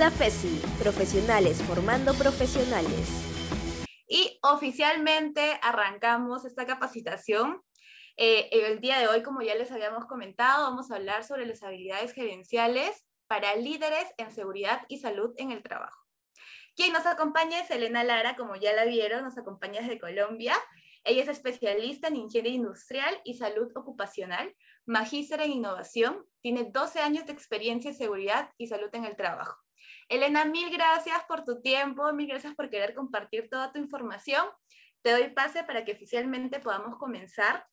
SAFESI, profesionales formando profesionales. Y oficialmente arrancamos esta capacitación. Eh, el día de hoy, como ya les habíamos comentado, vamos a hablar sobre las habilidades gerenciales para líderes en seguridad y salud en el trabajo. Quien nos acompaña es Elena Lara, como ya la vieron, nos acompaña desde Colombia. Ella es especialista en ingeniería industrial y salud ocupacional, magíster en innovación, tiene 12 años de experiencia en seguridad y salud en el trabajo. Elena, mil gracias por tu tiempo, mil gracias por querer compartir toda tu información. Te doy pase para que oficialmente podamos comenzar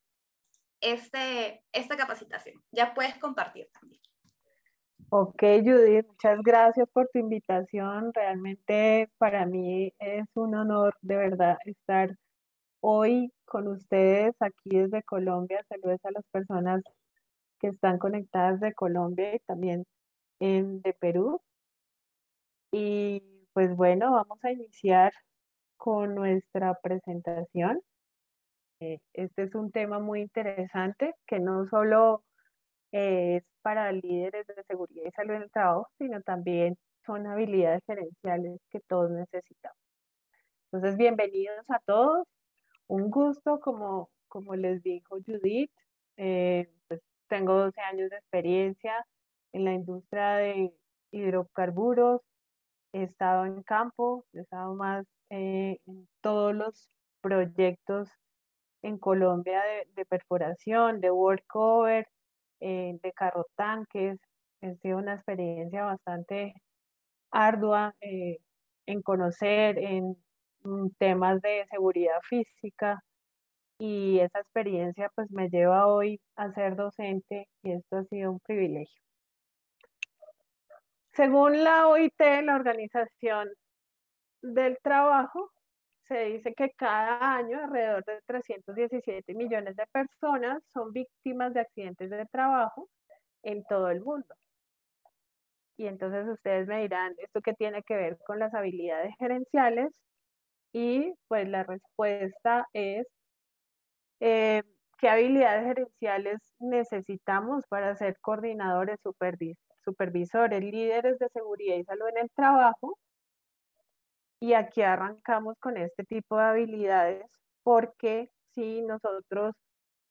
este, esta capacitación. Ya puedes compartir también. Ok, Judith, muchas gracias por tu invitación. Realmente para mí es un honor de verdad estar hoy con ustedes aquí desde Colombia. Saludos a las personas que están conectadas de Colombia y también en, de Perú. Y pues bueno, vamos a iniciar con nuestra presentación. Eh, este es un tema muy interesante que no solo es para líderes de seguridad y salud en el trabajo, sino también son habilidades gerenciales que todos necesitamos. Entonces, bienvenidos a todos. Un gusto, como, como les dijo Judith, eh, pues tengo 12 años de experiencia en la industria de hidrocarburos, he estado en campo, he estado más eh, en todos los proyectos en Colombia de, perforación, de workover, eh, de carro tanques. Ha sido una experiencia bastante ardua eh, en conocer, en mm, temas de seguridad física y esa experiencia pues me lleva hoy a ser docente y esto ha sido un privilegio. Según la OIT, la Organización del Trabajo, se dice que cada año alrededor de 317 millones de personas son víctimas de accidentes de trabajo en todo el mundo. Y entonces ustedes me dirán, ¿esto qué tiene que ver con las habilidades gerenciales? Y pues la respuesta es, eh, ¿qué habilidades gerenciales necesitamos para ser coordinadores, supervisores? Supervisores, líderes de seguridad y salud en el trabajo. Y aquí arrancamos con este tipo de habilidades porque si nosotros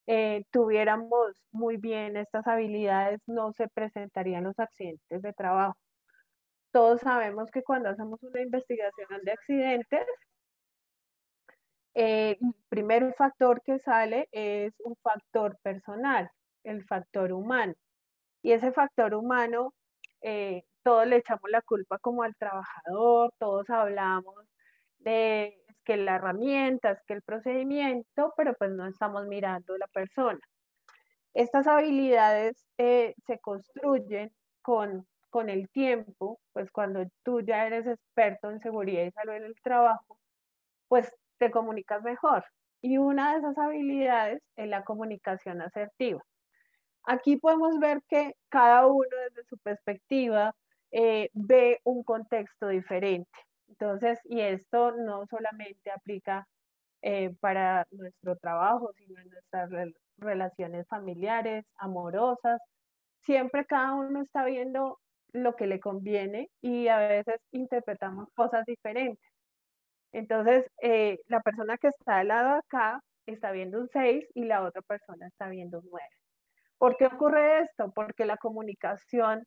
eh, tuviéramos muy bien estas habilidades, no se presentarían los accidentes de trabajo. Todos sabemos que cuando hacemos una investigación de accidentes, eh, el primer factor que sale es un factor personal, el factor humano. Y ese factor humano, eh, todos le echamos la culpa como al trabajador, todos hablamos de que la herramienta, es que el procedimiento, pero pues no estamos mirando a la persona. Estas habilidades eh, se construyen con, con el tiempo, pues cuando tú ya eres experto en seguridad y salud en el trabajo, pues te comunicas mejor. Y una de esas habilidades es la comunicación asertiva. Aquí podemos ver que cada uno desde su perspectiva eh, ve un contexto diferente. Entonces, y esto no solamente aplica eh, para nuestro trabajo, sino en nuestras relaciones familiares, amorosas. Siempre cada uno está viendo lo que le conviene y a veces interpretamos cosas diferentes. Entonces, eh, la persona que está al lado acá está viendo un 6 y la otra persona está viendo un 9. ¿Por qué ocurre esto? Porque la comunicación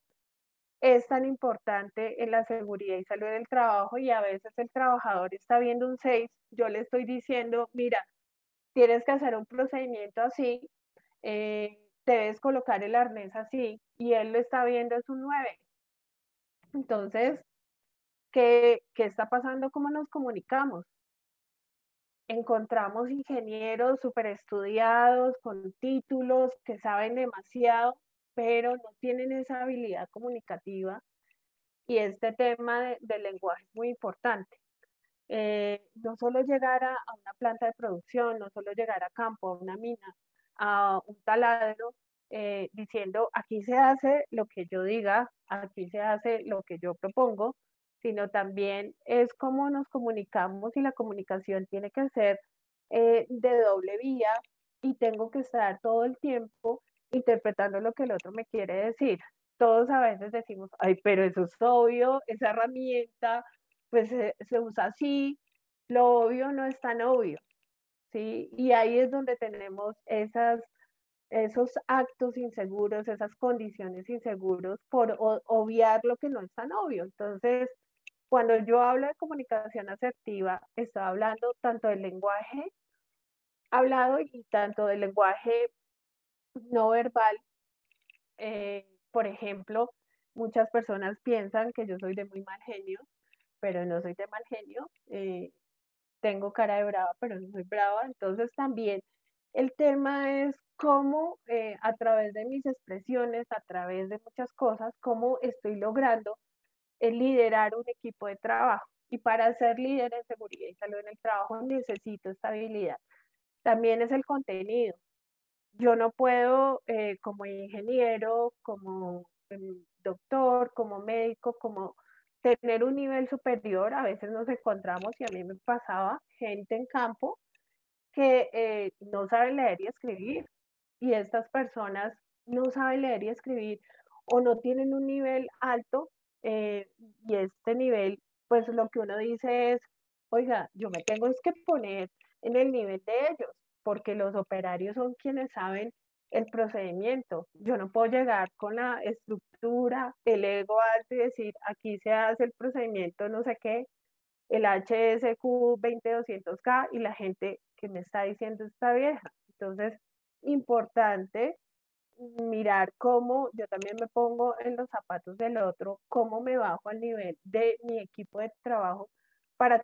es tan importante en la seguridad y salud del trabajo y a veces el trabajador está viendo un 6, yo le estoy diciendo, mira, tienes que hacer un procedimiento así, eh, debes colocar el arnés así y él lo está viendo es un 9. Entonces, ¿qué, ¿qué está pasando? ¿Cómo nos comunicamos? Encontramos ingenieros súper estudiados, con títulos, que saben demasiado, pero no tienen esa habilidad comunicativa. Y este tema del lenguaje es muy importante. Eh, no solo llegar a, una planta de producción, no solo llegar a campo, a una mina, a un taladro, eh, diciendo aquí se hace lo que yo diga, aquí se hace lo que yo propongo, sino también es cómo nos comunicamos y la comunicación tiene que ser eh, de doble vía y tengo que estar todo el tiempo interpretando lo que el otro me quiere decir. todos a veces decimos, ay, pero eso es obvio, esa herramienta, pues se, se usa así, lo obvio no es tan obvio, ¿sí? Y ahí es donde tenemos esas, esos actos inseguros, esas condiciones inseguros por obviar lo que no es tan obvio. Entonces, cuando yo hablo de comunicación asertiva, estoy hablando tanto del lenguaje hablado y tanto del lenguaje no verbal. Eh, por ejemplo, muchas personas piensan que yo soy de muy mal genio, pero no soy de mal genio. Eh, tengo cara de brava, pero no soy brava. Entonces también el tema es cómo eh, a través de mis expresiones, a través de muchas cosas, cómo estoy logrando el liderar un equipo de trabajo. Y para ser líder en seguridad y salud en el trabajo necesito estabilidad. También es el contenido. Yo no puedo, eh, como ingeniero, como em, doctor, como médico, como tener un nivel superior. A veces nos encontramos, y a mí me pasaba, gente en campo que eh, no sabe leer y escribir. Y estas personas no saben leer y escribir o no tienen un nivel alto eh, y este nivel, pues lo que uno dice es, oiga, yo me tengo que poner en el nivel de ellos, porque los operarios son quienes saben el procedimiento. Yo no puedo llegar con la estructura, el ego alto y decir, aquí se hace el procedimiento, no sé qué, el HSQ 20200K y la gente que me está diciendo está vieja. Entonces, importante mirar cómo yo también me pongo en los zapatos del otro, cómo me bajo al nivel de mi equipo de trabajo para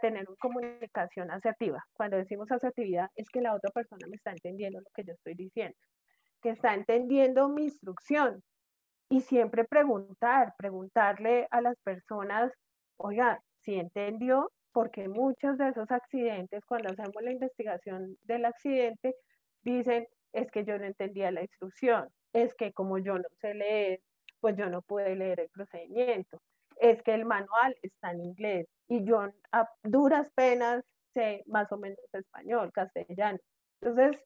tener una comunicación asertiva. Cuando decimos asertividad es que la otra persona me está entendiendo lo que yo estoy diciendo, que está entendiendo mi instrucción. Y siempre preguntar, preguntarle a las personas, oiga, si entendió, porque muchos de esos accidentes, cuando hacemos la investigación del accidente, dicen, es que yo no entendía la instrucción, es que como yo no sé leer, pues yo no pude leer el procedimiento, es que el manual está en inglés y yo a duras penas sé más o menos español, castellano. Entonces,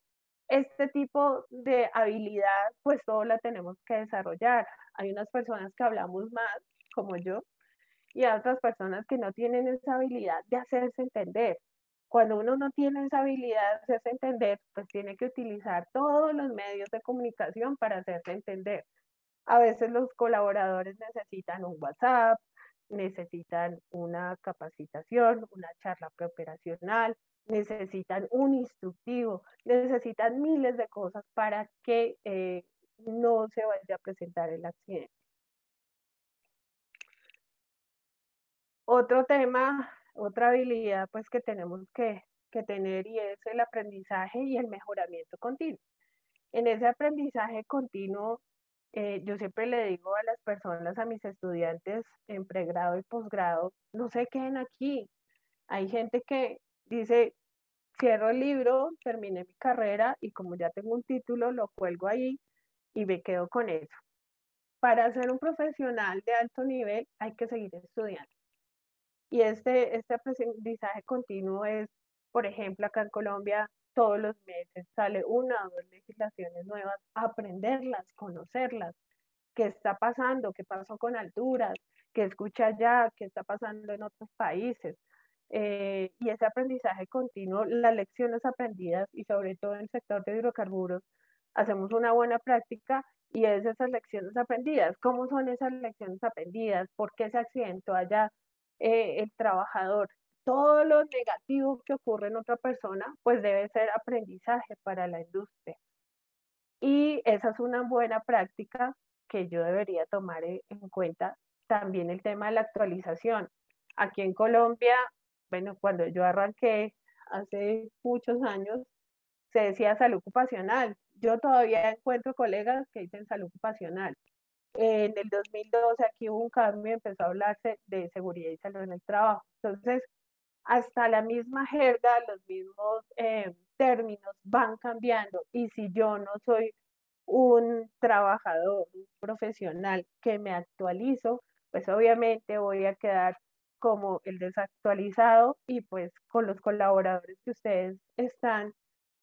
este tipo de habilidad, pues todo la tenemos que desarrollar. Hay unas personas que hablamos más, como yo, y hay otras personas que no tienen esa habilidad de hacerse entender cuando uno no tiene esa habilidad de hacerse entender, pues tiene que utilizar todos los medios de comunicación para hacerse entender. A veces los colaboradores necesitan un WhatsApp, necesitan una capacitación, una charla preoperacional, necesitan un instructivo, necesitan miles de cosas para que eh, no se vaya a presentar el accidente. Otro tema otra habilidad pues que tenemos que, tener y es el aprendizaje y el mejoramiento continuo. En ese aprendizaje continuo, eh, yo siempre le digo a las personas, a mis estudiantes en pregrado y posgrado, no se queden aquí. Hay gente que dice, cierro el libro, terminé mi carrera y como ya tengo un título, lo cuelgo ahí y me quedo con eso. Para ser un profesional de alto nivel hay que seguir estudiando. Y este, este aprendizaje continuo es, por ejemplo, acá en Colombia, todos los meses sale una o dos legislaciones nuevas, aprenderlas, conocerlas, qué está pasando, qué pasó con alturas, qué escucha allá, qué está pasando en otros países. Eh, y ese aprendizaje continuo, las lecciones aprendidas y sobre todo en el sector de hidrocarburos, hacemos una buena práctica y es esas lecciones aprendidas. ¿Cómo son esas lecciones aprendidas? ¿Por qué se accidentó allá? Eh, el trabajador, todo lo negativo que ocurre en otra persona, pues debe ser aprendizaje para la industria. Y esa es una buena práctica que yo debería tomar en cuenta. También el tema de la actualización. Aquí en Colombia, bueno, cuando yo arranqué hace muchos años, se decía salud ocupacional. Yo todavía encuentro colegas que dicen salud ocupacional. En el 2012 aquí hubo un cambio y empezó a hablarse de seguridad y salud en el trabajo. Entonces, hasta la misma jerga, los mismos eh, términos van cambiando. Y si yo no soy un trabajador, un profesional que me actualizo, pues obviamente voy a quedar como el desactualizado y pues con los colaboradores que ustedes están,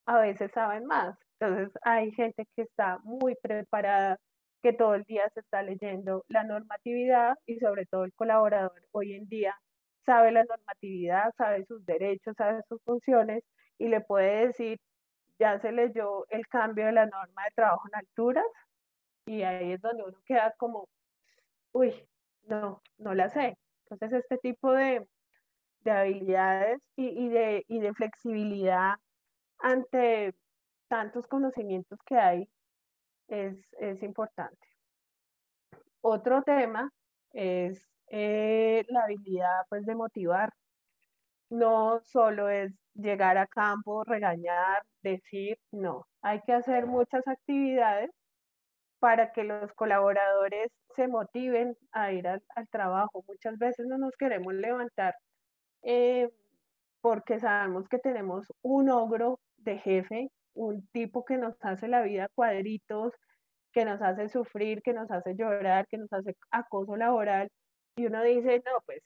a veces saben más. Entonces hay gente que está muy preparada que todo el día se está leyendo la normatividad y sobre todo el colaborador hoy en día sabe la normatividad, sabe sus derechos, sabe sus funciones y le puede decir, ya se leyó el cambio de la norma de trabajo en alturas y ahí es donde uno queda como, uy, no, no la sé. Entonces este tipo de, habilidades y, de, y de flexibilidad ante tantos conocimientos que hay es, es importante. Otro tema es eh, la habilidad pues, de motivar. No solo es llegar a campo, regañar, decir, no, hay que hacer muchas actividades para que los colaboradores se motiven a ir al, trabajo. Muchas veces no nos queremos levantar eh, porque sabemos que tenemos un ogro de jefe, un tipo que nos hace la vida cuadritos, que nos hace sufrir, que nos hace llorar, que nos hace acoso laboral. Y uno dice, no, pues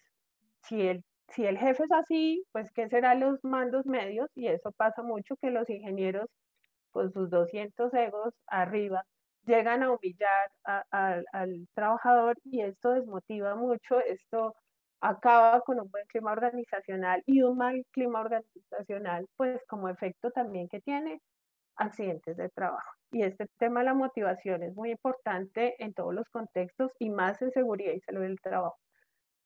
si el, si el jefe es así, pues ¿qué serán los mandos medios? Y eso pasa mucho que los ingenieros con sus 200 egos arriba llegan a humillar al trabajador y esto desmotiva mucho, esto acaba con un buen clima organizacional y un mal clima organizacional, pues como efecto también que tiene accidentes de trabajo. Y este tema de la motivación es muy importante en todos los contextos y más en seguridad y salud del trabajo.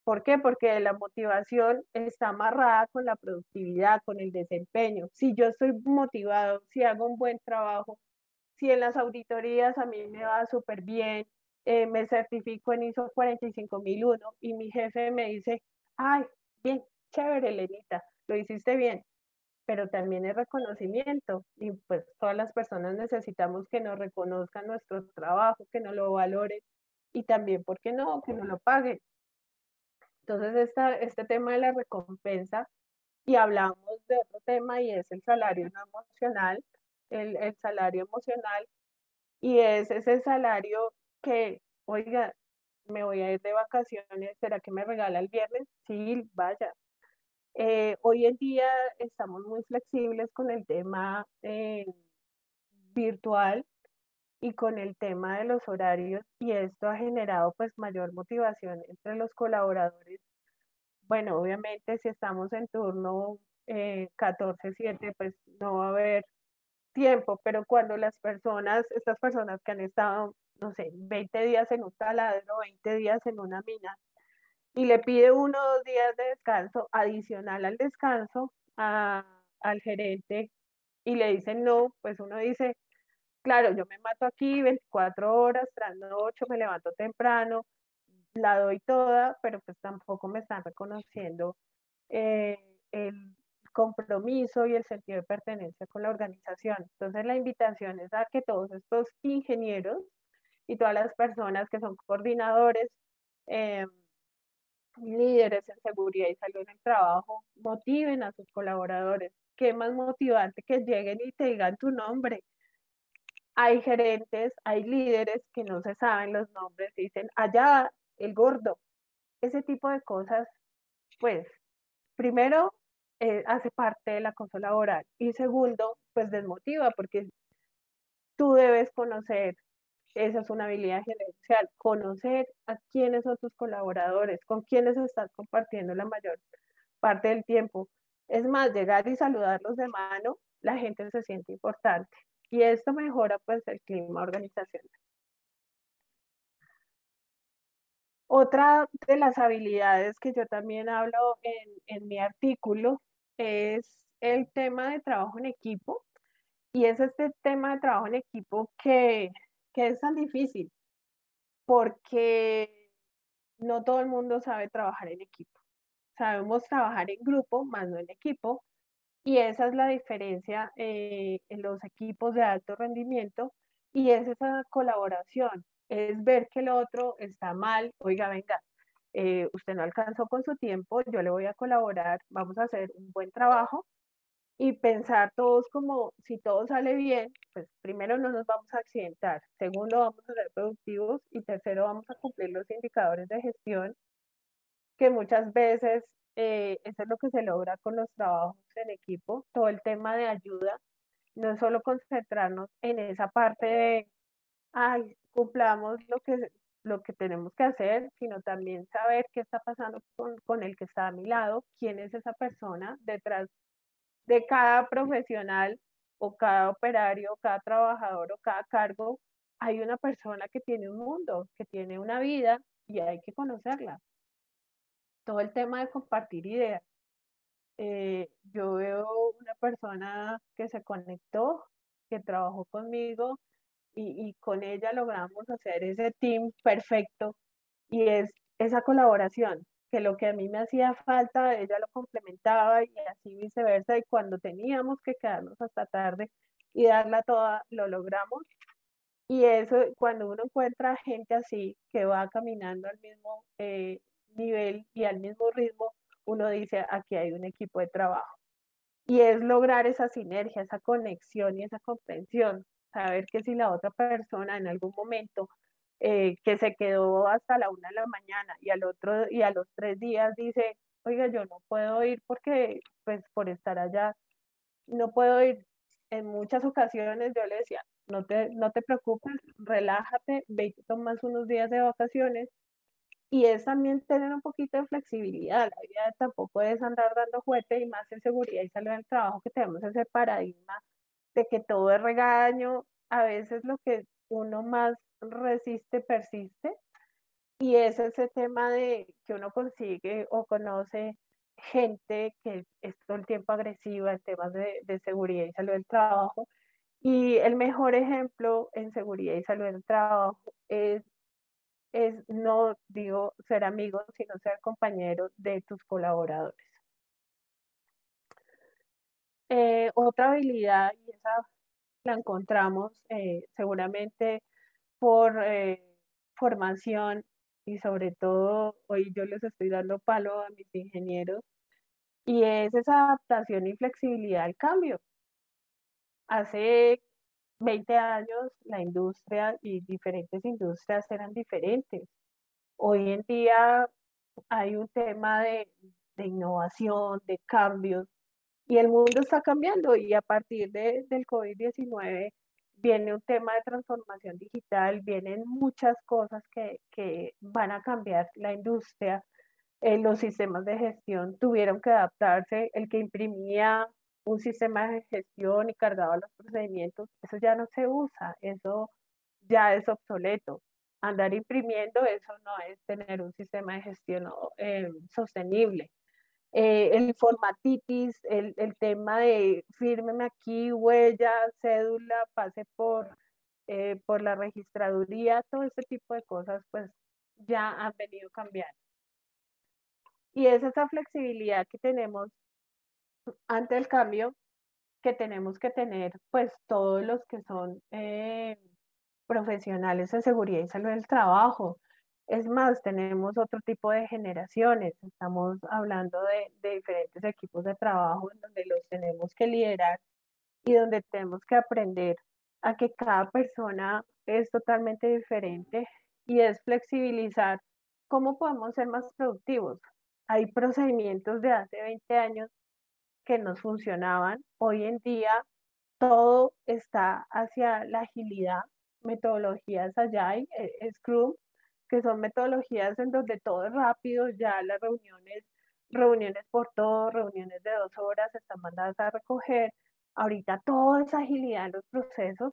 ¿Por qué? Porque la motivación está amarrada con la productividad, con el desempeño. Si yo estoy motivado, si hago un buen trabajo, si en las auditorías a mí me va súper bien, eh, me certifico en ISO 45001 y mi jefe me dice, ay, bien, chévere, Lenita, lo hiciste bien, pero también es reconocimiento y pues todas las personas necesitamos que nos reconozcan nuestro trabajo, que nos lo valoren y también, ¿por qué no?, que nos lo paguen. Entonces, esta, este tema de la recompensa y hablamos de otro tema y es el salario no emocional, el, el salario emocional y es ese salario que, oiga, me voy a ir de vacaciones, ¿será que me regala el viernes? Sí, vaya, eh, hoy en día estamos muy flexibles con el tema eh, virtual y con el tema de los horarios y esto ha generado pues mayor motivación entre los colaboradores. Bueno, obviamente si estamos en turno 14-7 eh, pues no va a haber tiempo, pero cuando las personas, estas personas que han estado, no sé, 20 días en un taladro, 20 días en una mina, y le pide uno o dos días de descanso adicional al descanso al gerente y le dicen no, pues uno dice, claro, yo me mato aquí 24 horas, tras noche, me levanto temprano, la doy toda, pero pues tampoco me están reconociendo eh, el compromiso y el sentido de pertenencia con la organización. Entonces la invitación es a que todos estos ingenieros y todas las personas que son coordinadores, eh, líderes en seguridad y salud en el trabajo motiven a sus colaboradores. Qué más motivante que lleguen y te digan tu nombre. Hay gerentes, hay líderes que no se saben los nombres, dicen allá el gordo. Ese tipo de cosas, pues, primero eh, hace parte de la cosa laboral y segundo, pues desmotiva porque tú debes conocer esa es una habilidad gerencial, conocer a quiénes son tus colaboradores, con quiénes estás compartiendo la mayor parte del tiempo. Es más, llegar y saludarlos de mano, la gente se siente importante y esto mejora pues el clima organizacional. Otra de las habilidades que yo también hablo en, en mi artículo es el tema de trabajo en equipo y es este tema de trabajo en equipo que que es tan difícil porque no todo el mundo sabe trabajar en equipo. Sabemos trabajar en grupo, más no en equipo, y esa es la diferencia eh, en los equipos de alto rendimiento y es esa colaboración, es ver que el otro está mal, oiga, venga, eh, usted no alcanzó con su tiempo, yo le voy a colaborar, vamos a hacer un buen trabajo y pensar todos como si todo sale bien, pues primero no nos vamos a accidentar, segundo vamos a ser productivos y tercero vamos a cumplir los indicadores de gestión que muchas veces eh, eso es lo que se logra con los trabajos en equipo, todo el tema de ayuda, no es solo concentrarnos en esa parte de, ay, cumplamos lo que, lo que tenemos que hacer, sino también saber qué está pasando con, con el que está a mi lado, quién es esa persona detrás de cada profesional o cada operario, cada trabajador o cada cargo, hay una persona que tiene un mundo, que tiene una vida y hay que conocerla. Todo el tema de compartir ideas. Eh, yo veo una persona que se conectó, que trabajó conmigo y, y con ella logramos hacer ese team perfecto y es esa colaboración, que lo que a mí me hacía falta, ella lo complementaba y así viceversa, y cuando teníamos que quedarnos hasta tarde y darla toda, lo logramos. Y eso, cuando uno encuentra gente así, que va caminando al mismo eh, nivel y al mismo ritmo, uno dice, aquí hay un equipo de trabajo. Y es lograr esa sinergia, esa conexión y esa comprensión. Saber que si la otra persona en algún momento eh, que se quedó hasta la una de la mañana y al otro y a los tres días dice, oiga, yo no puedo ir porque, pues, por estar allá, no puedo ir. En muchas ocasiones yo le decía, no te, no te preocupes, relájate, ve y tomas unos días de vacaciones. Y es también tener un poquito de flexibilidad. La vida tampoco es andar dando juguete y más en seguridad y salud del trabajo que tenemos ese paradigma de que todo es regaño. A veces lo que uno más resiste, persiste. Y es ese tema de que uno consigue o conoce gente que es todo el tiempo agresiva en temas de, seguridad y salud del trabajo. Y el mejor ejemplo en seguridad y salud del trabajo es, es no digo ser amigos, sino ser compañeros de tus colaboradores. Eh, otra habilidad, y esa la encontramos eh, seguramente por eh, formación y sobre todo hoy yo les estoy dando palo a mis ingenieros y es esa adaptación y flexibilidad al cambio. Hace 20 años la industria y diferentes industrias eran diferentes. Hoy en día hay un tema de, de innovación, de cambios, y el mundo está cambiando y a partir de, del COVID-19 viene un tema de transformación digital, vienen muchas cosas que, que van a cambiar la industria. Eh, los sistemas de gestión tuvieron que adaptarse, el que imprimía un sistema de gestión y cargaba los procedimientos, eso ya no se usa, eso ya es obsoleto. Andar imprimiendo, eso no es tener un sistema de gestión eh, sostenible. Eh, el formatitis, el, el, tema de fírmeme aquí, huella, cédula, pase por, eh, por la registraduría, todo ese tipo de cosas, pues ya han venido cambiando. Y es esa flexibilidad que tenemos ante el cambio que tenemos que tener, pues todos los que son eh, profesionales de seguridad y salud del trabajo, es más, tenemos otro tipo de generaciones, estamos hablando de, diferentes equipos de trabajo en donde los tenemos que liderar y donde tenemos que aprender a que cada persona es totalmente diferente y es flexibilizar cómo podemos ser más productivos. Hay procedimientos de hace 20 años que nos funcionaban. Hoy en día todo está hacia la agilidad, metodologías Agile, eh, Scrum, que son metodologías en donde todo es rápido, ya las reuniones, reuniones por todo, reuniones de dos horas están mandadas a recoger. Ahorita todo es agilidad en los procesos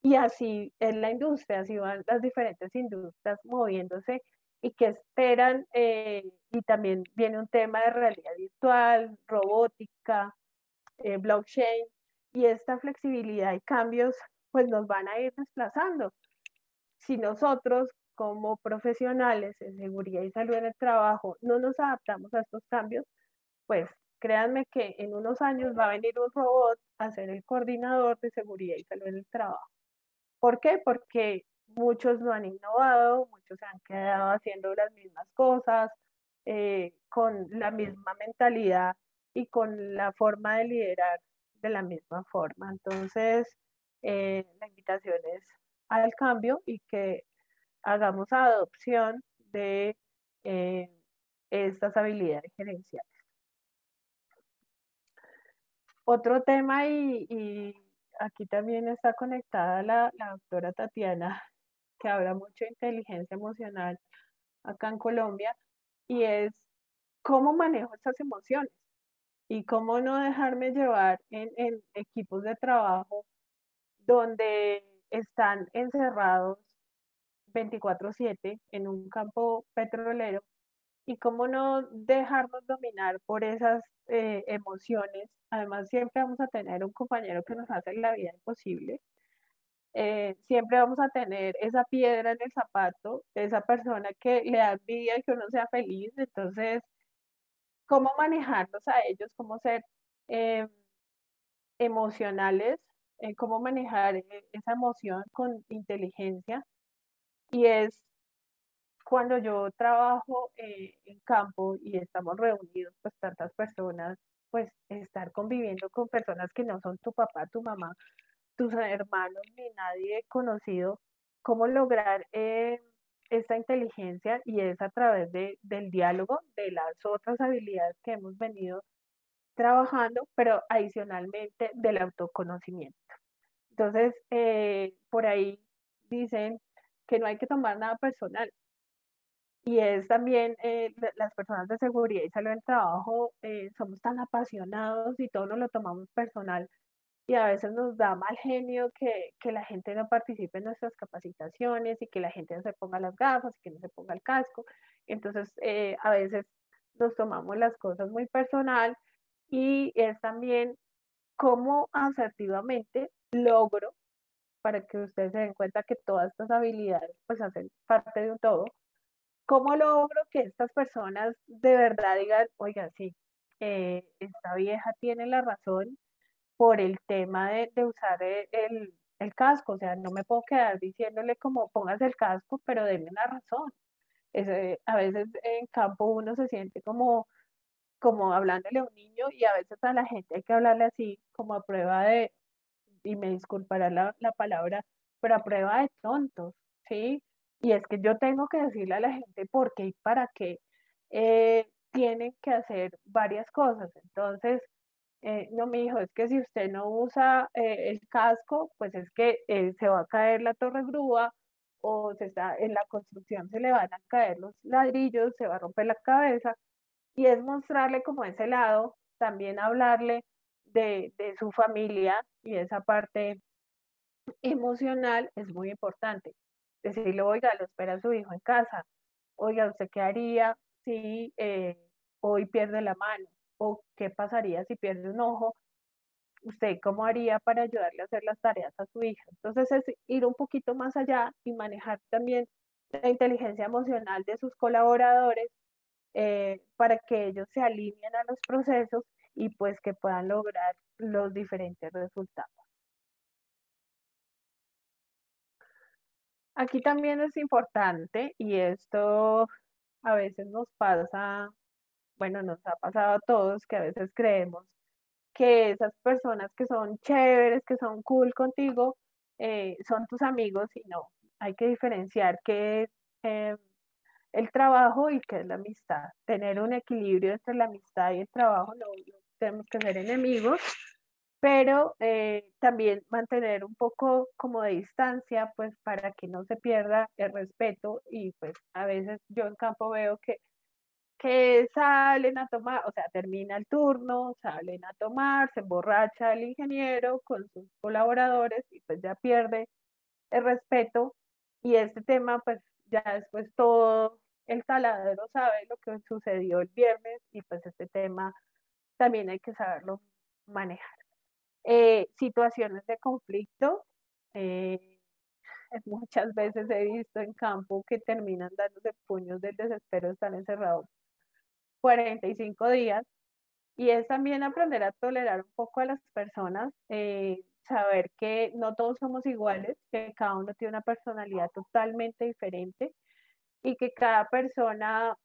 y así en la industria, así van las diferentes industrias moviéndose y que esperan, eh, y también viene un tema de realidad virtual, robótica, eh, blockchain, y esta flexibilidad y cambios pues nos van a ir desplazando. Si nosotros como profesionales en seguridad y salud en el trabajo no nos adaptamos a estos cambios, pues créanme que en unos años va a venir un robot a ser el coordinador de seguridad y salud en el trabajo. ¿Por qué? Porque muchos no han innovado, muchos se han quedado haciendo las mismas cosas, eh, con la misma mentalidad y con la forma de liderar de la misma forma. Entonces, eh, la invitación es al cambio y que hagamos adopción de eh, estas habilidades gerenciales. Otro tema, y, aquí también está conectada la, doctora Tatiana, que habla mucho de inteligencia emocional acá en Colombia, y es cómo manejo estas emociones y cómo no dejarme llevar en equipos de trabajo donde están encerrados 24/7 en un campo petrolero y cómo no dejarnos dominar por esas eh, emociones. Además, siempre vamos a tener un compañero que nos hace la vida imposible. Eh, siempre vamos a tener esa piedra en el zapato, esa persona que le da envidia que uno sea feliz. Entonces, ¿cómo manejarlos a ellos? ¿Cómo ser eh, emocionales? ¿Cómo manejar esa emoción con inteligencia? Y es cuando yo trabajo eh, en campo y estamos reunidos, pues tantas personas, pues estar conviviendo con personas que no son tu papá, tu mamá, tus hermanos, ni nadie conocido, cómo lograr eh, esta inteligencia y es a través de, del diálogo, de las otras habilidades que hemos venido trabajando, pero adicionalmente del autoconocimiento. Entonces, eh, por ahí dicen que no hay que tomar nada personal, y es también eh, las personas de seguridad y salud del trabajo, eh, somos tan apasionados y todo nos lo tomamos personal y a veces nos da mal genio que, que, la gente no participe en nuestras capacitaciones y que la gente no se ponga las gafas y que no se ponga el casco. Entonces, eh, a veces nos tomamos las cosas muy personal y es también cómo asertivamente logro para que ustedes se den cuenta que todas estas habilidades pues hacen parte de un todo ¿Cómo logro que estas personas de verdad digan, oiga, sí, eh, esta vieja tiene la razón por el tema de, usar e, el, casco? O sea, no me puedo quedar diciéndole como pongas el casco, pero denme la razón. a veces en campo uno se siente como, como hablándole a un niño y a veces a la gente hay que hablarle así como a prueba de, y me disculpará la, la palabra, pero a prueba de tontos, ¿sí? Y es que yo tengo que decirle a la gente por qué y para qué eh, tienen que hacer varias cosas. Entonces, eh, no, mi hijo, es que si usted no usa eh, el casco, pues es que se va a caer la torre grúa o se está, en la construcción se le van a caer los ladrillos, se va a romper la cabeza. Y es mostrarle como ese lado, también hablarle de, de su familia y esa parte emocional es muy importante decirle, oiga, lo espera su hijo en casa, oiga, ¿usted qué haría si eh, hoy pierde la mano? ¿O qué pasaría si pierde un ojo? ¿Usted cómo haría para ayudarle a hacer las tareas a su hija? Entonces es ir un poquito más allá y manejar también la inteligencia emocional de sus colaboradores eh, para que ellos se alineen a los procesos y pues que puedan lograr los diferentes resultados. Aquí también es importante y esto a veces nos pasa, bueno, nos ha pasado a todos que a veces creemos que esas personas que son chéveres, que son cool contigo, eh, son tus amigos y no, hay que diferenciar qué es eh, el trabajo y qué es la amistad. Tener un equilibrio entre la amistad y el trabajo, no tenemos que ser enemigos, pero eh, también mantener un poco como de distancia, pues para que no se pierda el respeto y pues a veces yo en campo veo que, que salen a tomar, o sea, termina el turno, salen a tomar, se emborracha el ingeniero con sus colaboradores y pues ya pierde el respeto. Y este tema pues ya después todo el taladero sabe lo que sucedió el viernes y pues este tema también hay que saberlo manejar. Eh, situaciones de conflicto. Eh, muchas veces he visto en campo que terminan dándose puños del desespero, están encerrados 45 días. Y es también aprender a tolerar un poco a las personas, eh, saber que no todos somos iguales, que cada uno tiene una personalidad totalmente diferente y que cada persona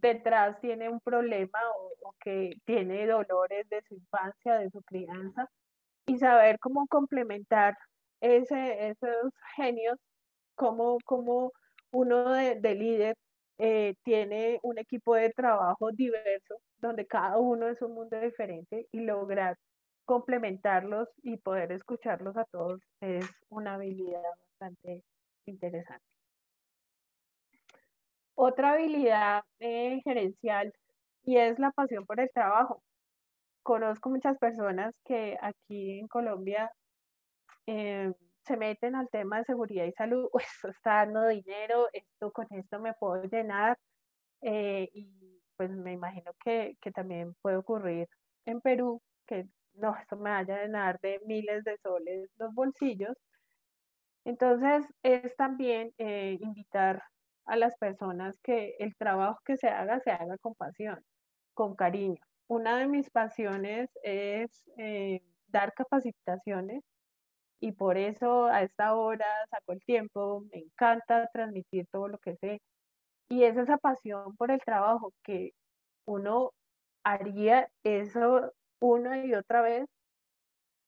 detrás tiene un problema o, que tiene dolores de su infancia, de su crianza, y saber cómo complementar ese, esos genios, cómo, uno de, líder eh, tiene un equipo de trabajo diverso, donde cada uno es un mundo diferente y lograr complementarlos y poder escucharlos a todos es una habilidad bastante interesante. Otra habilidad eh, gerencial y es la pasión por el trabajo. Conozco muchas personas que aquí en Colombia eh, se meten al tema de seguridad y salud, esto está dando dinero, esto con esto me puedo llenar, eh, y pues me imagino que, que, también puede ocurrir en Perú, que no, esto me vaya a llenar de miles de soles los bolsillos. Entonces, es también eh, invitar a las personas que el trabajo que se haga, se haga con pasión, con cariño. Una de mis pasiones es eh, dar capacitaciones y por eso a esta hora saco el tiempo, me encanta transmitir todo lo que sé. Y es esa pasión por el trabajo que uno haría eso una y otra vez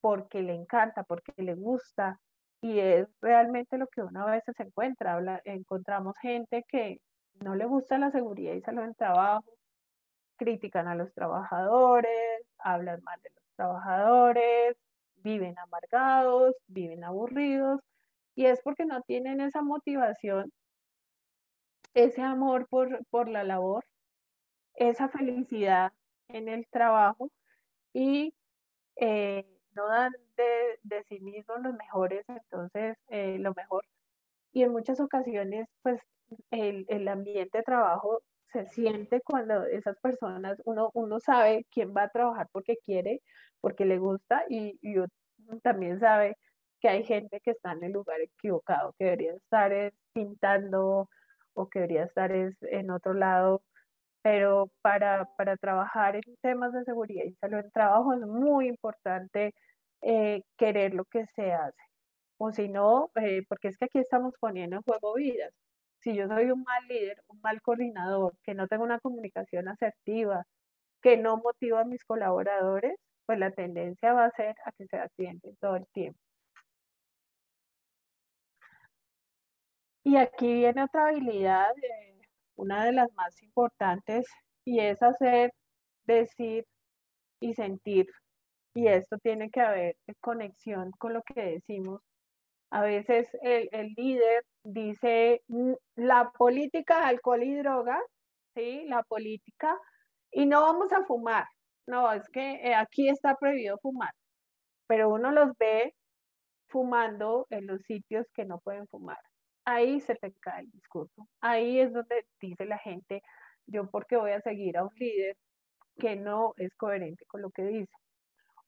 porque le encanta, porque le gusta. Y es realmente lo que uno a veces encuentra. encontramos gente que no le gusta la seguridad y salud en trabajo, critican a los trabajadores, hablan mal de los trabajadores, viven amargados, viven aburridos, y es porque no tienen esa motivación, ese amor por, por la labor, esa felicidad en el trabajo y eh, no dan de, de, sí mismos los mejores, entonces eh, lo mejor. Y en muchas ocasiones, pues el, el, ambiente de trabajo se siente cuando esas personas, uno, uno sabe quién va a trabajar porque quiere, porque le gusta y, y también sabe que hay gente que está en el lugar equivocado, que debería estar pintando o que debería estar en otro lado, pero para, para, trabajar en temas de seguridad y salud en trabajo es muy importante eh, querer lo que se hace. O si no, eh, porque es que aquí estamos poniendo en juego vidas. Si yo soy un mal líder, un mal coordinador, que no tengo una comunicación asertiva, que no motiva a mis colaboradores, pues la tendencia va a ser a que se accidenten todo el tiempo. Y aquí viene otra habilidad, eh, una de las más importantes, y es hacer, decir y sentir. Y esto tiene que haber conexión con lo que decimos. A veces el, el líder dice mm, la política, alcohol y droga, ¿sí? La política, y no vamos a fumar no, es que eh, aquí está prohibido fumar, pero uno los ve fumando en los sitios que no pueden fumar. Ahí se te cae el discurso. Ahí es donde dice la gente, yo porque voy a seguir a un líder que no es coherente con lo que dice.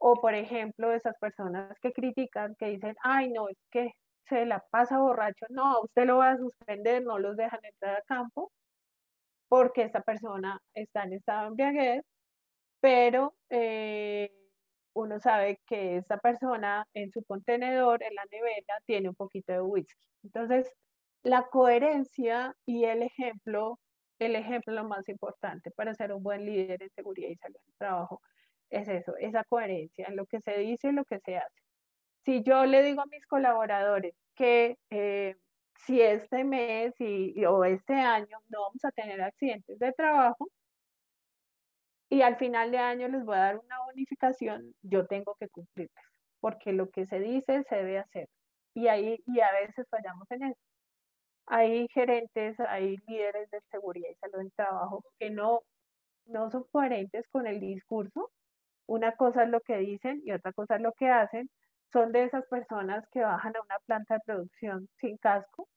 O por ejemplo, esas personas que critican, que dicen, ay, no, es que se la pasa borracho, no, usted lo va a suspender, no los dejan entrar a campo, porque esa persona está en estado de embriaguez pero eh, uno sabe que esa persona en su contenedor, en la nevera, tiene un poquito de whisky. Entonces, la coherencia y el ejemplo, el ejemplo lo más importante para ser un buen líder en seguridad y salud en trabajo, es eso, esa coherencia en lo que se dice y lo que se hace. Si yo le digo a mis colaboradores que eh, si este mes y, o este año no vamos a tener accidentes de trabajo, y al final de año les voy a dar una bonificación, yo tengo que cumplirles, porque lo que se dice se debe hacer. Y ahí, y a veces fallamos en eso. Hay gerentes, hay líderes de seguridad y salud en trabajo que no, no son coherentes con el discurso. Una cosa es lo que dicen y otra cosa es lo que hacen. Son de esas personas que bajan a una planta de producción sin casco.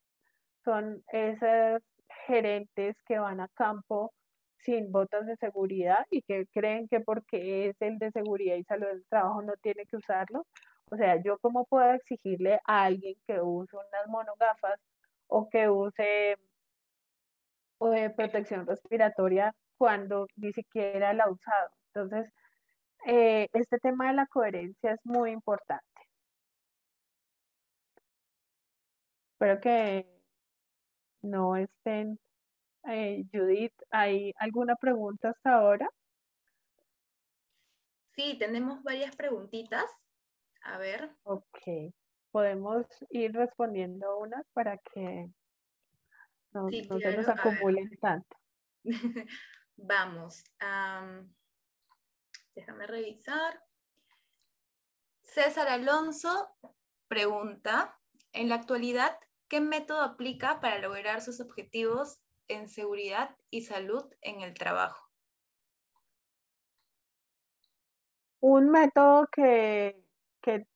Son esos gerentes que van a campo sin botas de seguridad y que creen que porque es el de seguridad y salud del trabajo no tiene que usarlo. O sea, yo cómo puedo exigirle a alguien que use unas monogafas o que use protección respiratoria cuando ni siquiera la ha usado. Entonces, eh, este tema de la coherencia es muy importante. Espero que no estén eh, Judith, ¿hay alguna pregunta hasta ahora? Sí, tenemos varias preguntitas. A ver. Ok, podemos ir respondiendo unas para que no, se nos acumulen tanto. Vamos. Déjame revisar. César Alonso pregunta, en la actualidad, ¿qué método aplica para lograr sus objetivos en seguridad y salud en el trabajo? Un método que, que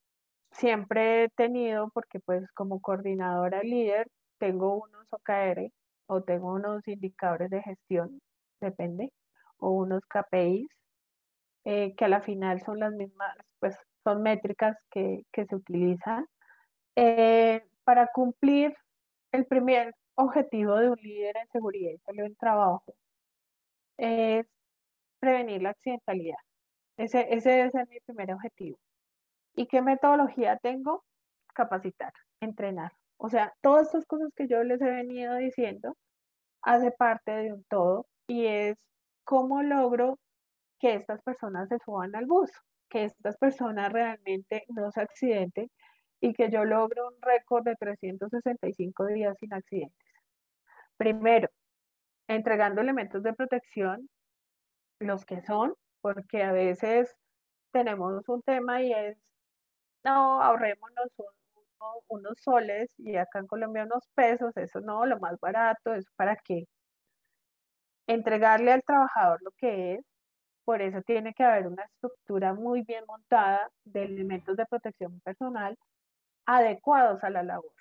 siempre he tenido, porque pues como coordinadora líder tengo unos OKR o tengo unos indicadores de gestión, depende, o unos KPIs, eh, que a la final son las mismas, pues son métricas que, se utilizan eh, para cumplir el primer objetivo de un líder en seguridad y salud en trabajo es prevenir la accidentalidad. Ese, ese debe ser mi primer objetivo. ¿Y qué metodología tengo? Capacitar, entrenar. O sea, todas estas cosas que yo les he venido diciendo hace parte de un todo y es cómo logro que estas personas se suban al bus, que estas personas realmente no se accidenten y que yo logro un récord de 365 días sin accidentes. Primero, entregando elementos de protección, los que son, porque a veces tenemos un tema y es, no, ahorrémonos unos soles y acá en Colombia unos pesos, eso no, lo más barato, es para qué. Entregarle al trabajador lo que es, por eso tiene que haber una estructura muy bien montada de elementos de protección personal adecuados a la labor.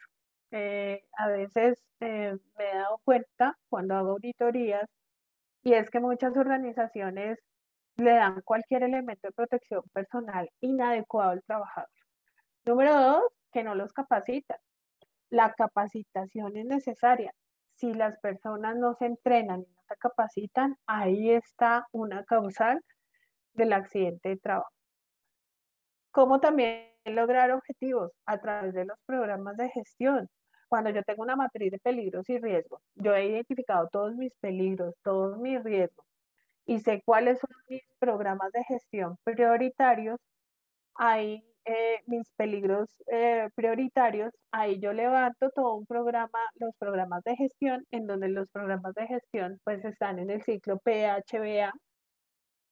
Eh, a veces eh, me he dado cuenta cuando hago auditorías y es que muchas organizaciones le dan cualquier elemento de protección personal inadecuado al trabajador. Número dos, que no los capacitan. La capacitación es necesaria. Si las personas no se entrenan y no se capacitan, ahí está una causal del accidente de trabajo. ¿Cómo también lograr objetivos? A través de los programas de gestión. Cuando yo tengo una matriz de peligros y riesgos, yo he identificado todos mis peligros, todos mis riesgos y sé cuáles son mis programas de gestión prioritarios, ahí eh, mis peligros eh, prioritarios, ahí yo levanto todo un programa, los programas de gestión, en donde los programas de gestión pues están en el ciclo PHBA,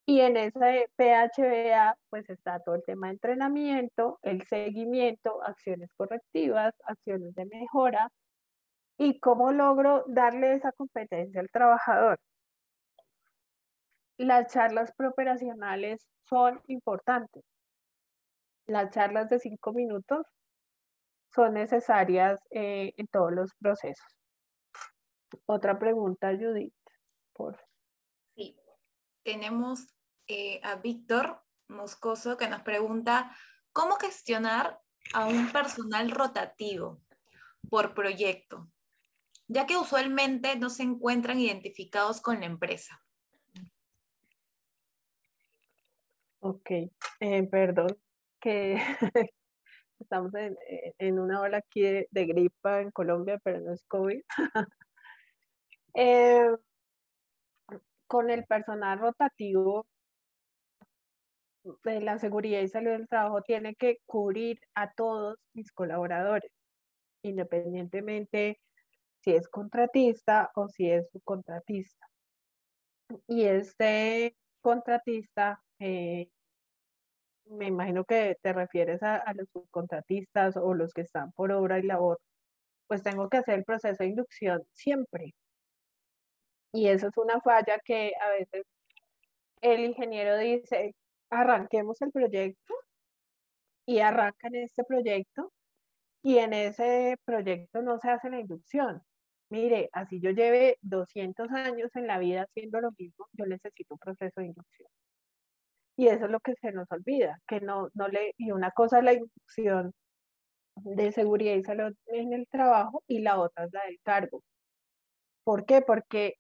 y en ese PHBA pues está todo el tema de entrenamiento, el seguimiento, acciones correctivas, acciones de mejora, y cómo logro darle esa competencia al trabajador. Las charlas preoperacionales son importantes las charlas de cinco minutos son necesarias eh, en todos los procesos. Otra pregunta, Judith, por Sí, tenemos eh, a Víctor Moscoso que nos pregunta, ¿cómo gestionar a un personal rotativo por proyecto? Ya que usualmente no se encuentran identificados con la empresa. Ok, eh, perdón, estamos en, en, una ola aquí de, gripa en Colombia, pero no es COVID. Eh, con el personal rotativo de la seguridad y salud del trabajo tiene que cubrir a todos mis colaboradores, independientemente si es contratista o si es subcontratista. Y este contratista eh, me imagino que te refieres a, los subcontratistas o los que están por obra y labor, pues tengo que hacer el proceso de inducción siempre. Y eso es una falla que a veces el ingeniero dice, arranquemos el proyecto y arrancan este proyecto y en ese proyecto no se hace la inducción. Mire, así yo lleve 200 años en la vida haciendo lo mismo, yo necesito un proceso de inducción. Y eso es lo que se nos olvida, que no, no le, y una cosa es la inducción de seguridad y salud en el trabajo y la otra es la del cargo. ¿Por qué? Porque,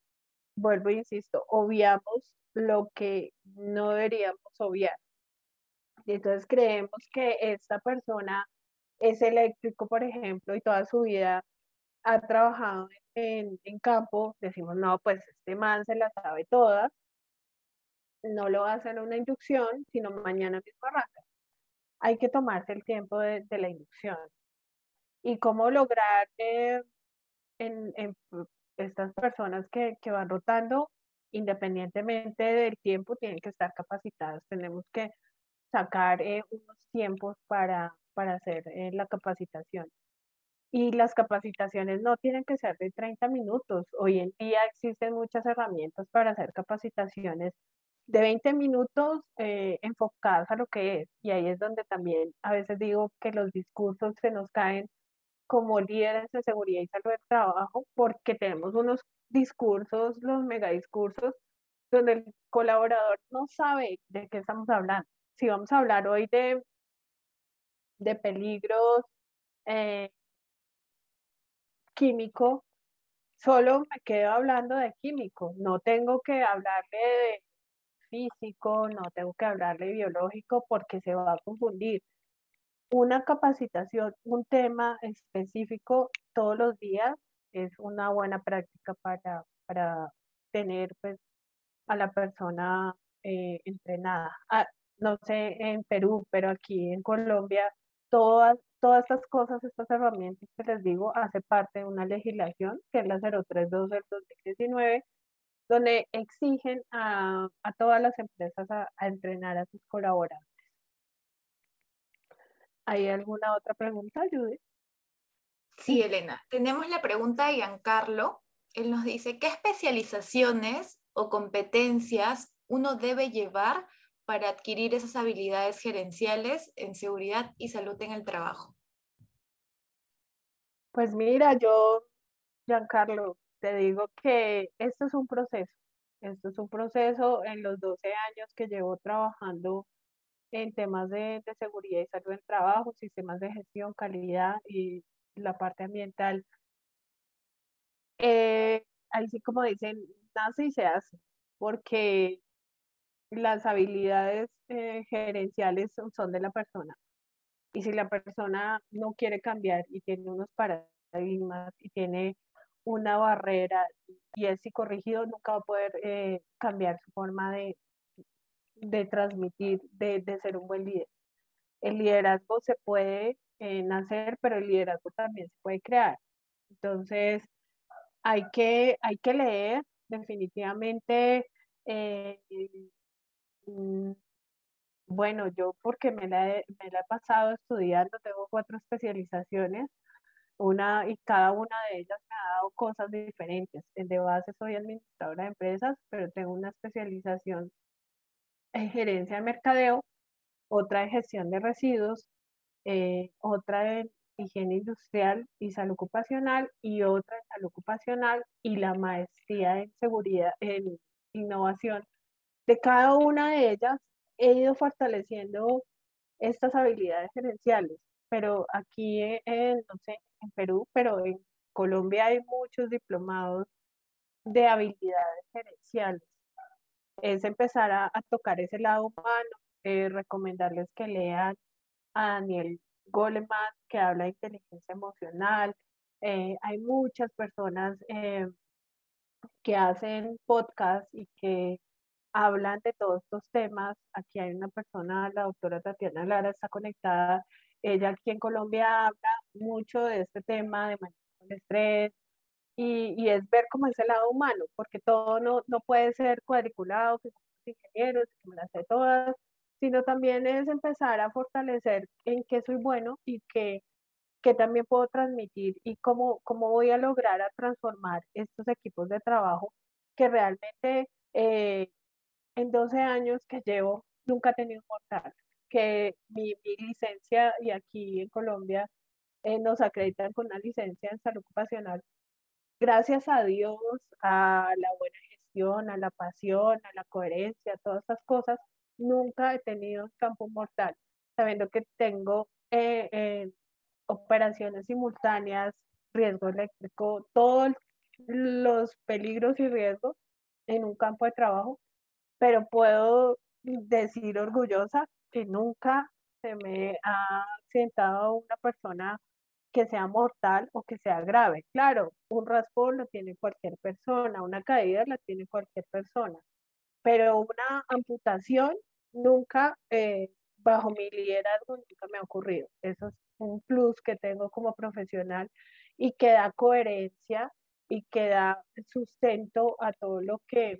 vuelvo e insisto, obviamos lo que no deberíamos obviar. Y entonces creemos que esta persona es eléctrico, por ejemplo, y toda su vida ha trabajado en, en campo, decimos, no, pues este man se la sabe todas, no lo hacer una inducción, sino mañana mismo arranca. Hay que tomarse el tiempo de, la inducción. Y cómo lograr eh, en, estas personas que, van rotando, independientemente del tiempo, tienen que estar capacitadas. Tenemos que sacar eh, unos tiempos para, para hacer eh, la capacitación. Y las capacitaciones no tienen que ser de 30 minutos. Hoy en día existen muchas herramientas para hacer capacitaciones de 20 minutos eh, enfocadas a lo que es. Y ahí es donde también a veces digo que los discursos se nos caen como líderes de seguridad y salud del trabajo, porque tenemos unos discursos, los megadiscursos, donde el colaborador no sabe de qué estamos hablando. Si vamos a hablar hoy de, de peligros eh, químicos, solo me quedo hablando de químico, no tengo que hablarle de físico, no tengo que hablarle biológico porque se va a confundir una capacitación, un tema específico todos los días es una buena práctica para, para tener pues, a la persona eh, entrenada. Ah, no sé en Perú, pero aquí en Colombia, todas, todas estas cosas, estas herramientas que les digo, hace parte de una legislación que es la 032 del 2019, donde exigen a, a todas las empresas a, a entrenar a sus colaboradores. ¿Hay alguna otra pregunta, Judith? Sí, Elena. Tenemos la pregunta de Giancarlo. Él nos dice, ¿qué especializaciones o competencias uno debe llevar para adquirir esas habilidades gerenciales en seguridad y salud en el trabajo? Pues mira, yo, Giancarlo, te digo que esto es un proceso. Esto es un proceso en los 12 años que llevo trabajando en temas de, seguridad y salud en trabajo, sistemas de gestión, calidad y la parte ambiental. Eh, como dicen, nace y se hace, porque las habilidades eh, gerenciales son, de la persona. Y si la persona no quiere cambiar y tiene unos paradigmas y tiene una barrera y es psicorrigido, nunca va a poder eh, cambiar su forma de, de transmitir, de, de, ser un buen líder. El liderazgo se puede eh, nacer, pero el liderazgo también se puede crear. Entonces, hay que, hay que leer definitivamente. Eh, mm, bueno, yo porque me he, me la he pasado estudiando, tengo cuatro especializaciones, una y cada una de ellas me ha dado cosas diferentes. De base soy administradora de empresas, pero tengo una especialización en gerencia de mercadeo, otra en gestión de residuos, eh, otra en higiene industrial y salud ocupacional y otra en salud ocupacional y la maestría en seguridad, en innovación. De cada una de ellas he ido fortaleciendo estas habilidades gerenciales, pero aquí en, no sé, Perú, pero en Colombia hay muchos diplomados de habilidades gerenciales es empezar a, tocar ese lado humano, eh, recomendarles que lean a Daniel Goleman, que habla de inteligencia emocional. Eh, hay muchas personas eh, que hacen podcast y que hablan de todos estos temas. Aquí hay una persona, la doctora Tatiana Lara, está conectada. Ella aquí en Colombia habla mucho de este tema de manejo del estrés, y, es ver cómo es el lado humano, porque todo no, no puede ser cuadriculado, que somos ingenieros, que me las todas, sino también es empezar a fortalecer en qué soy bueno y qué, también puedo transmitir y cómo, cómo voy a lograr a transformar estos equipos de trabajo que realmente eh, en 12 años que llevo nunca he tenido un mortal, que mi, licencia y aquí en Colombia eh, nos acreditan con una licencia en salud ocupacional gracias a Dios, a la buena gestión, a la pasión, a la coherencia, a todas estas cosas, nunca he tenido campo mortal, sabiendo que tengo eh, eh, operaciones simultáneas, riesgo eléctrico, todos los peligros y riesgos en un campo de trabajo, pero puedo decir orgullosa que nunca se me ha sentado una persona que sea mortal o que sea grave. Claro, un raspón lo tiene cualquier persona, una caída la tiene cualquier persona, pero una amputación nunca, eh, bajo mi liderazgo, nunca me ha ocurrido. Eso es un plus que tengo como profesional y que da coherencia y que da sustento a todo lo que,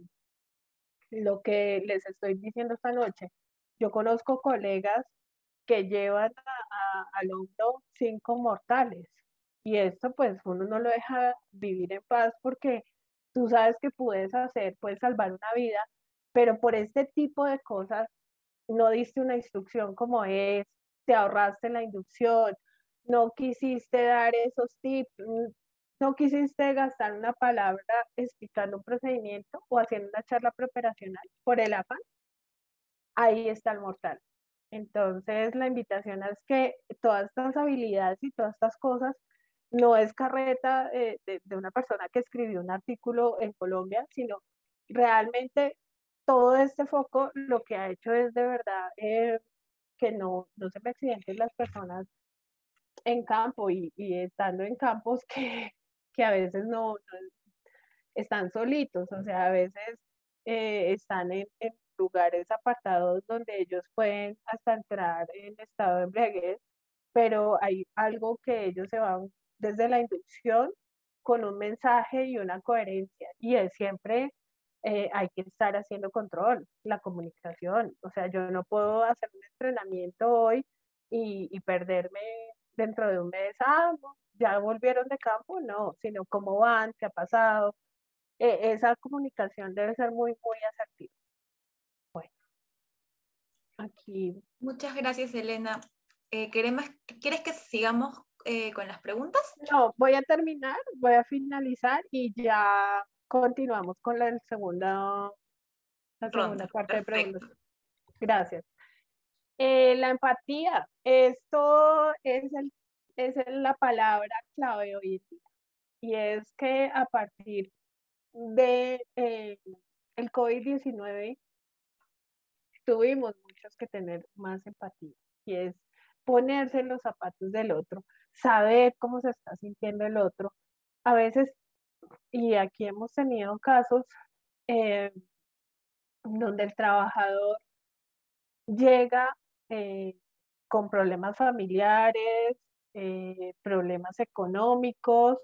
lo que les estoy diciendo esta noche. Yo conozco colegas que llevan al hombro cinco mortales Y esto pues uno no lo deja vivir en paz porque tú sabes que puedes hacer, puedes salvar una vida, pero por este tipo de cosas no diste una instrucción como es, te ahorraste la inducción, no quisiste dar esos tips, mm, no quisiste gastar una palabra explicando un procedimiento o haciendo una charla preoperacional por el afán, ahí está el mortal. Entonces, la invitación es que todas estas habilidades y todas estas cosas no es carreta eh, de, una persona que escribió un artículo en Colombia, sino realmente todo este foco lo que ha hecho es de verdad eh, que no, no se me accidenten las personas en campo y, estando en campos que, a veces no, están solitos, o sea, a veces eh, están en, lugares apartados donde ellos pueden hasta entrar en estado de embriaguez, pero hay algo que ellos se van desde la inducción con un mensaje y una coherencia. Y es siempre eh, hay que estar haciendo control, la comunicación. O sea, yo no puedo hacer un entrenamiento hoy y, perderme dentro de un mes, ah, ya volvieron de campo, no, sino cómo van, qué ha pasado. E, esa comunicación debe ser muy, muy asertiva. Aquí. Muchas gracias, Elena. Eh, ¿Quieres que sigamos eh, con las preguntas? No, voy a terminar, voy a finalizar y ya continuamos con la segunda, la segunda parte de preguntas. Gracias. Eh, la empatía, esto es, el, es la palabra clave hoy en día. Y es que a partir de eh, el COVID-19 tuvimos que tener más empatía. Y es ponerse en los zapatos del otro, saber cómo se está sintiendo el otro. A veces, y aquí hemos tenido casos eh, donde el trabajador llega eh, con problemas familiares, eh, problemas económicos,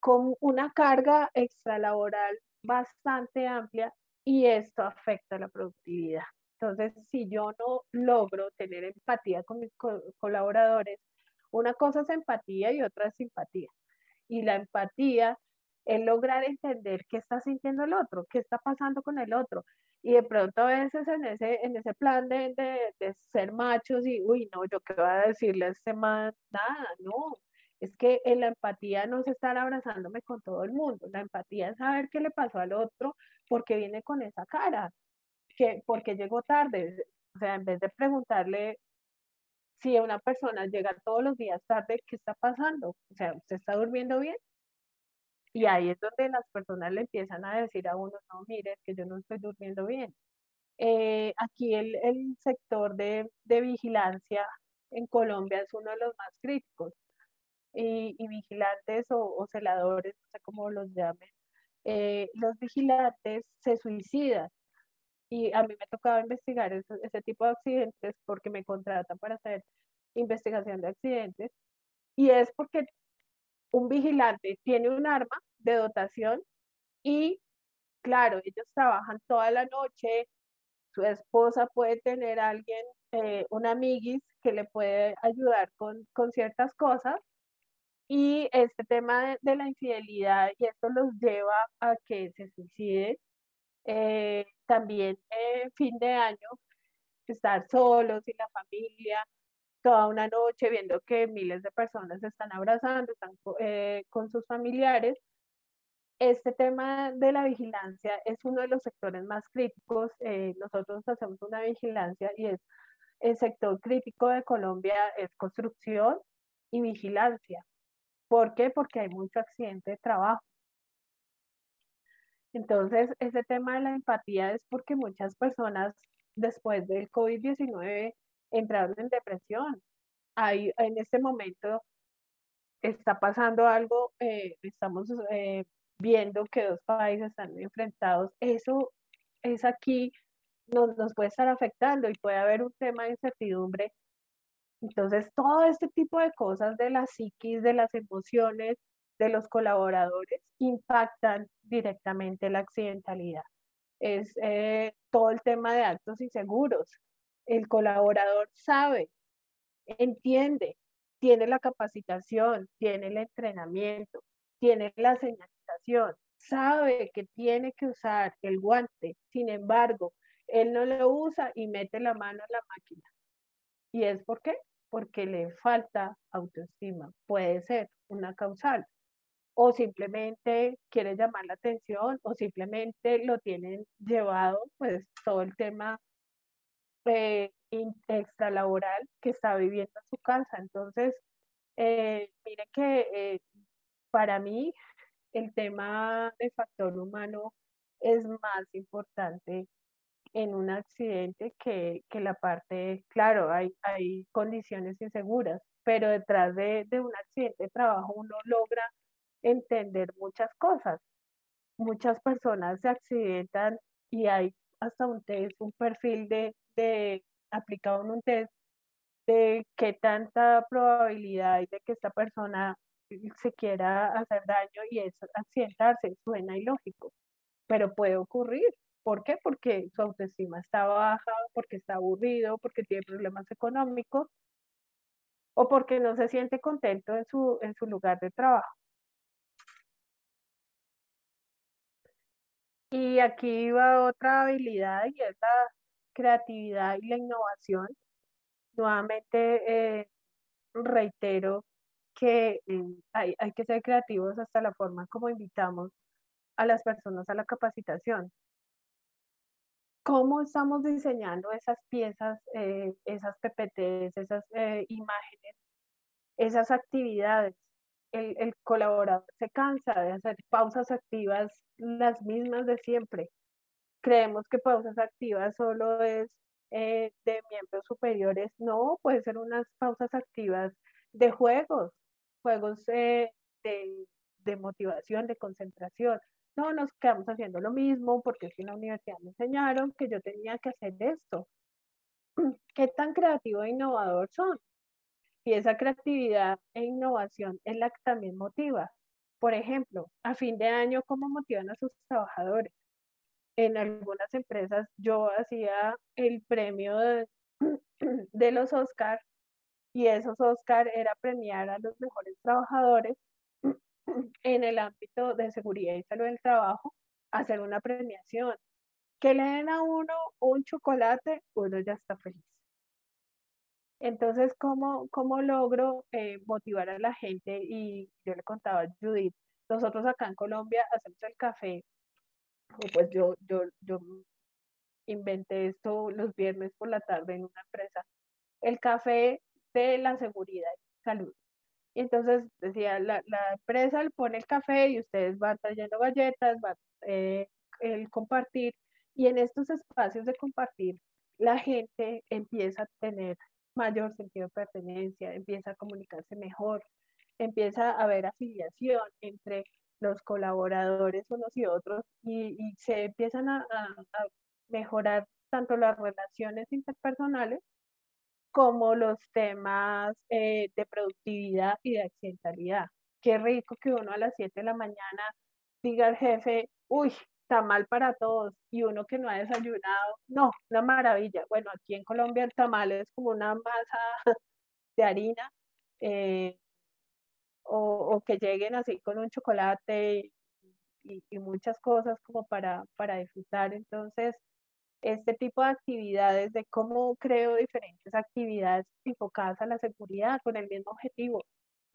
con una carga extralaboral bastante amplia y esto afecta la productividad. Entonces, si yo no logro tener empatía con mis colaboradores, una cosa es empatía y otra es simpatía. Y la empatía es lograr entender qué está sintiendo el otro, qué está pasando con el otro. Y de pronto a veces en ese, en ese plan de, de, ser machos y, uy, no, yo qué voy a decirle a este man, nada, no. Es que en la empatía no es estar abrazándome con todo el mundo. La empatía es saber qué le pasó al otro porque viene con esa cara, que porque llegó tarde. O sea, en vez de preguntarle si una persona llega todos los días tarde, ¿qué está pasando? O sea, ¿usted está durmiendo bien? Y ahí es donde las personas le empiezan a decir a uno, no, mire, es que yo no estoy durmiendo bien. Eh, aquí el, el sector de, de, vigilancia en Colombia es uno de los más críticos. Y, y vigilantes o, o, celadores, no sé cómo los llamen, eh, los vigilantes se suicidan y a mí me ha tocado investigar ese, tipo de accidentes porque me contratan para hacer investigación de accidentes y es porque un vigilante tiene un arma de dotación y claro, ellos trabajan toda la noche, su esposa puede tener a alguien, eh, un amiguis que le puede ayudar con, con ciertas cosas y este tema de, de, la infidelidad y esto los lleva a que se suiciden eh, también eh, fin de año, estar solos y la familia, toda una noche viendo que miles de personas se están abrazando, están eh, con sus familiares. Este tema de la vigilancia es uno de los sectores más críticos. nosotros hacemos una vigilancia y es el sector crítico de Colombia es construcción y vigilancia. ¿Por qué? Porque hay mucho accidente de trabajo. Entonces, ese tema de la empatía es porque muchas personas después del COVID-19 entraron en depresión. Hay, en este momento está pasando algo, eh, estamos eh, viendo que dos países están enfrentados. Eso es aquí, nos, nos puede estar afectando y puede haber un tema de incertidumbre. Entonces, todo este tipo de cosas de la psiquis, de las emociones, de los colaboradores impactan directamente la accidentalidad. Es eh, todo el tema de actos inseguros. El colaborador sabe, entiende tiene la capacitación, tiene el entrenamiento, tiene la señalización, sabe que tiene que usar el guante, sin embargo, él no lo usa y mete la mano en la máquina. ¿Y es por qué? Porque le falta autoestima. Puede ser una causal. O simplemente quiere llamar la atención o simplemente lo tienen llevado, pues todo el tema eh, extralaboral que está viviendo en su casa. Entonces, eh, mire que eh, para mí el tema de factor humano es más importante en un accidente que, la parte, claro, hay, hay condiciones inseguras, pero detrás de, un accidente de trabajo uno logra entender muchas cosas. Muchas personas se accidentan y hay hasta un test, un perfil de, de aplicado en un test de qué tanta probabilidad hay de que esta persona se quiera hacer daño y es accidentarse, suena ilógico, pero puede ocurrir. ¿Por qué? Porque su autoestima está baja, porque está aburrido, porque tiene problemas económicos o porque no se siente contento en su, en su lugar de trabajo. Y aquí va otra habilidad y es la creatividad y la innovación. Nuevamente, eh, reitero que mm, hay, hay que ser creativos hasta la forma como invitamos a las personas a la capacitación. ¿Cómo estamos diseñando esas piezas, eh, esas PPTs, esas eh, imágenes, esas actividades? El, el, colaborador se cansa de hacer pausas activas las mismas de siempre. Creemos que pausas activas solo es eh, de miembros superiores. No, puede ser unas pausas activas de juegos, juegos de, de, motivación, de concentración. No nos quedamos haciendo lo mismo porque en la universidad me enseñaron que yo tenía que hacer esto. ¿Qué tan creativo e innovador son? Y esa creatividad e innovación es la que también motiva. Por ejemplo, a fin de año, ¿cómo motivan a sus trabajadores? En algunas empresas yo hacía el premio de, los Oscar y esos Oscar era premiar a los mejores trabajadores en el ámbito de seguridad y salud del trabajo, hacer una premiación. Que le den a uno un chocolate, uno ya está feliz. Entonces, ¿cómo, cómo logro eh, motivar a la gente? Y yo le contaba a Judith, nosotros acá en Colombia hacemos el café, pues yo, yo, yo inventé esto los viernes por la tarde en una empresa. El café de la seguridad y salud. Y entonces decía, la, la empresa le pone el café y ustedes van trayendo galletas, van eh, el compartir. Y en estos espacios de compartir, la gente empieza a tener mayor sentido de pertenencia, empieza a comunicarse mejor, empieza a haber afiliación entre los colaboradores unos y otros y, se empiezan a, a mejorar tanto las relaciones interpersonales como los temas eh, de productividad y de accidentalidad. Qué rico que uno a las 7 de la mañana diga al jefe, uy, está mal para todos, y uno que no ha desayunado, no, una maravilla. Bueno, aquí en Colombia el tamal es como una masa de harina, eh, o, que lleguen así con un chocolate y, y muchas cosas como para, para disfrutar. Entonces, este tipo de actividades, de cómo creo diferentes actividades enfocadas a la seguridad con el mismo objetivo.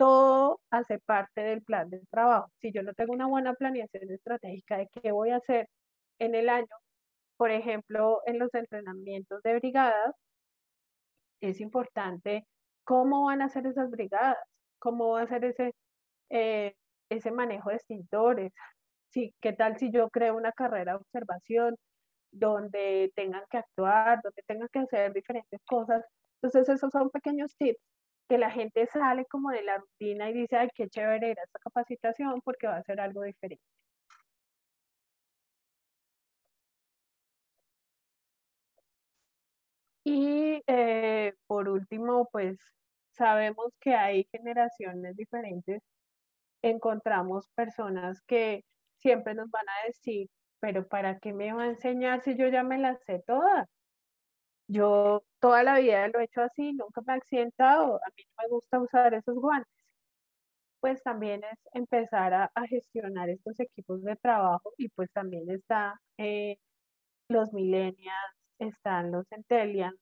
Todo hace parte del plan de trabajo. Si yo no tengo una buena planeación estratégica de qué voy a hacer en el año, por ejemplo, en los entrenamientos de brigadas, es importante cómo van a ser esas brigadas, cómo va a ser ese, eh, ese manejo de extintores, sí, qué tal si yo creo una carrera de observación, donde tengan que actuar, donde tengan que hacer diferentes cosas. Entonces esos son pequeños tips que la gente sale como de la rutina y dice, ay, qué chévere era esta capacitación porque va a ser algo diferente. Y eh, por último, pues sabemos que hay generaciones diferentes. Encontramos personas que siempre nos van a decir pero ¿para qué me va a enseñar si yo ya me las sé todas? Yo toda la vida lo he hecho así, nunca me he accidentado, a mí no me gusta usar esos guantes. Pues también es empezar a, gestionar estos equipos de trabajo y pues también está eh, los millennials, están los centennials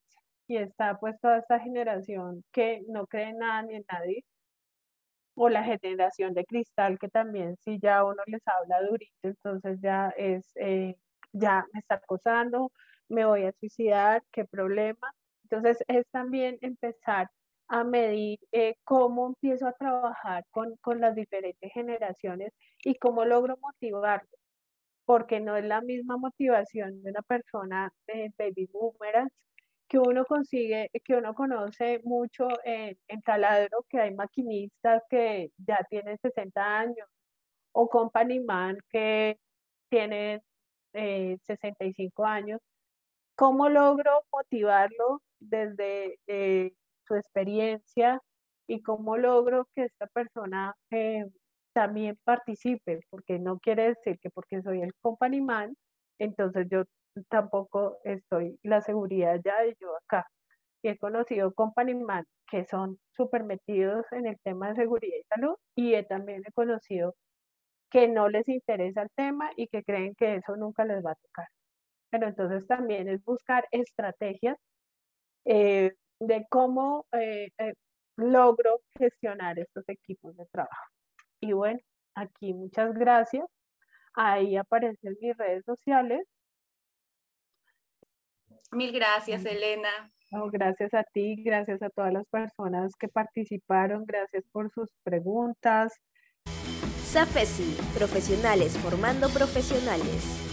y está pues toda esta generación que no cree en nada ni en nadie o la generación de cristal que también si ya uno les habla durito, entonces ya es, eh, ya me está acosando, me voy a suicidar, qué problema. Entonces es también empezar a medir eh, cómo empiezo a trabajar con, con, las diferentes generaciones y cómo logro motivarlos, porque no es la misma motivación de una persona de baby boomers que uno consigue, que uno conoce mucho en, Taladro, que hay maquinistas que ya tienen 60 años, o Company Man que tienen 65 eh, años. ¿Cómo logro motivarlo desde eh, su experiencia y cómo logro que esta persona eh, también participe? Porque no quiere decir que porque soy el Company Man, entonces yo tampoco estoy la seguridad ya de yo acá. he conocido company man que son súper metidos en el tema de seguridad y salud y he, también he conocido que no les interesa el tema y que creen que eso nunca les va a tocar. Pero entonces también es buscar estrategias eh, de cómo eh, eh, logro gestionar estos equipos de trabajo. Y bueno, aquí muchas gracias. Ahí aparecen mis redes sociales Mil gracias, Elena. gracias a ti, gracias a todas las personas que participaron, gracias por sus preguntas. SAFESI, profesionales formando profesionales.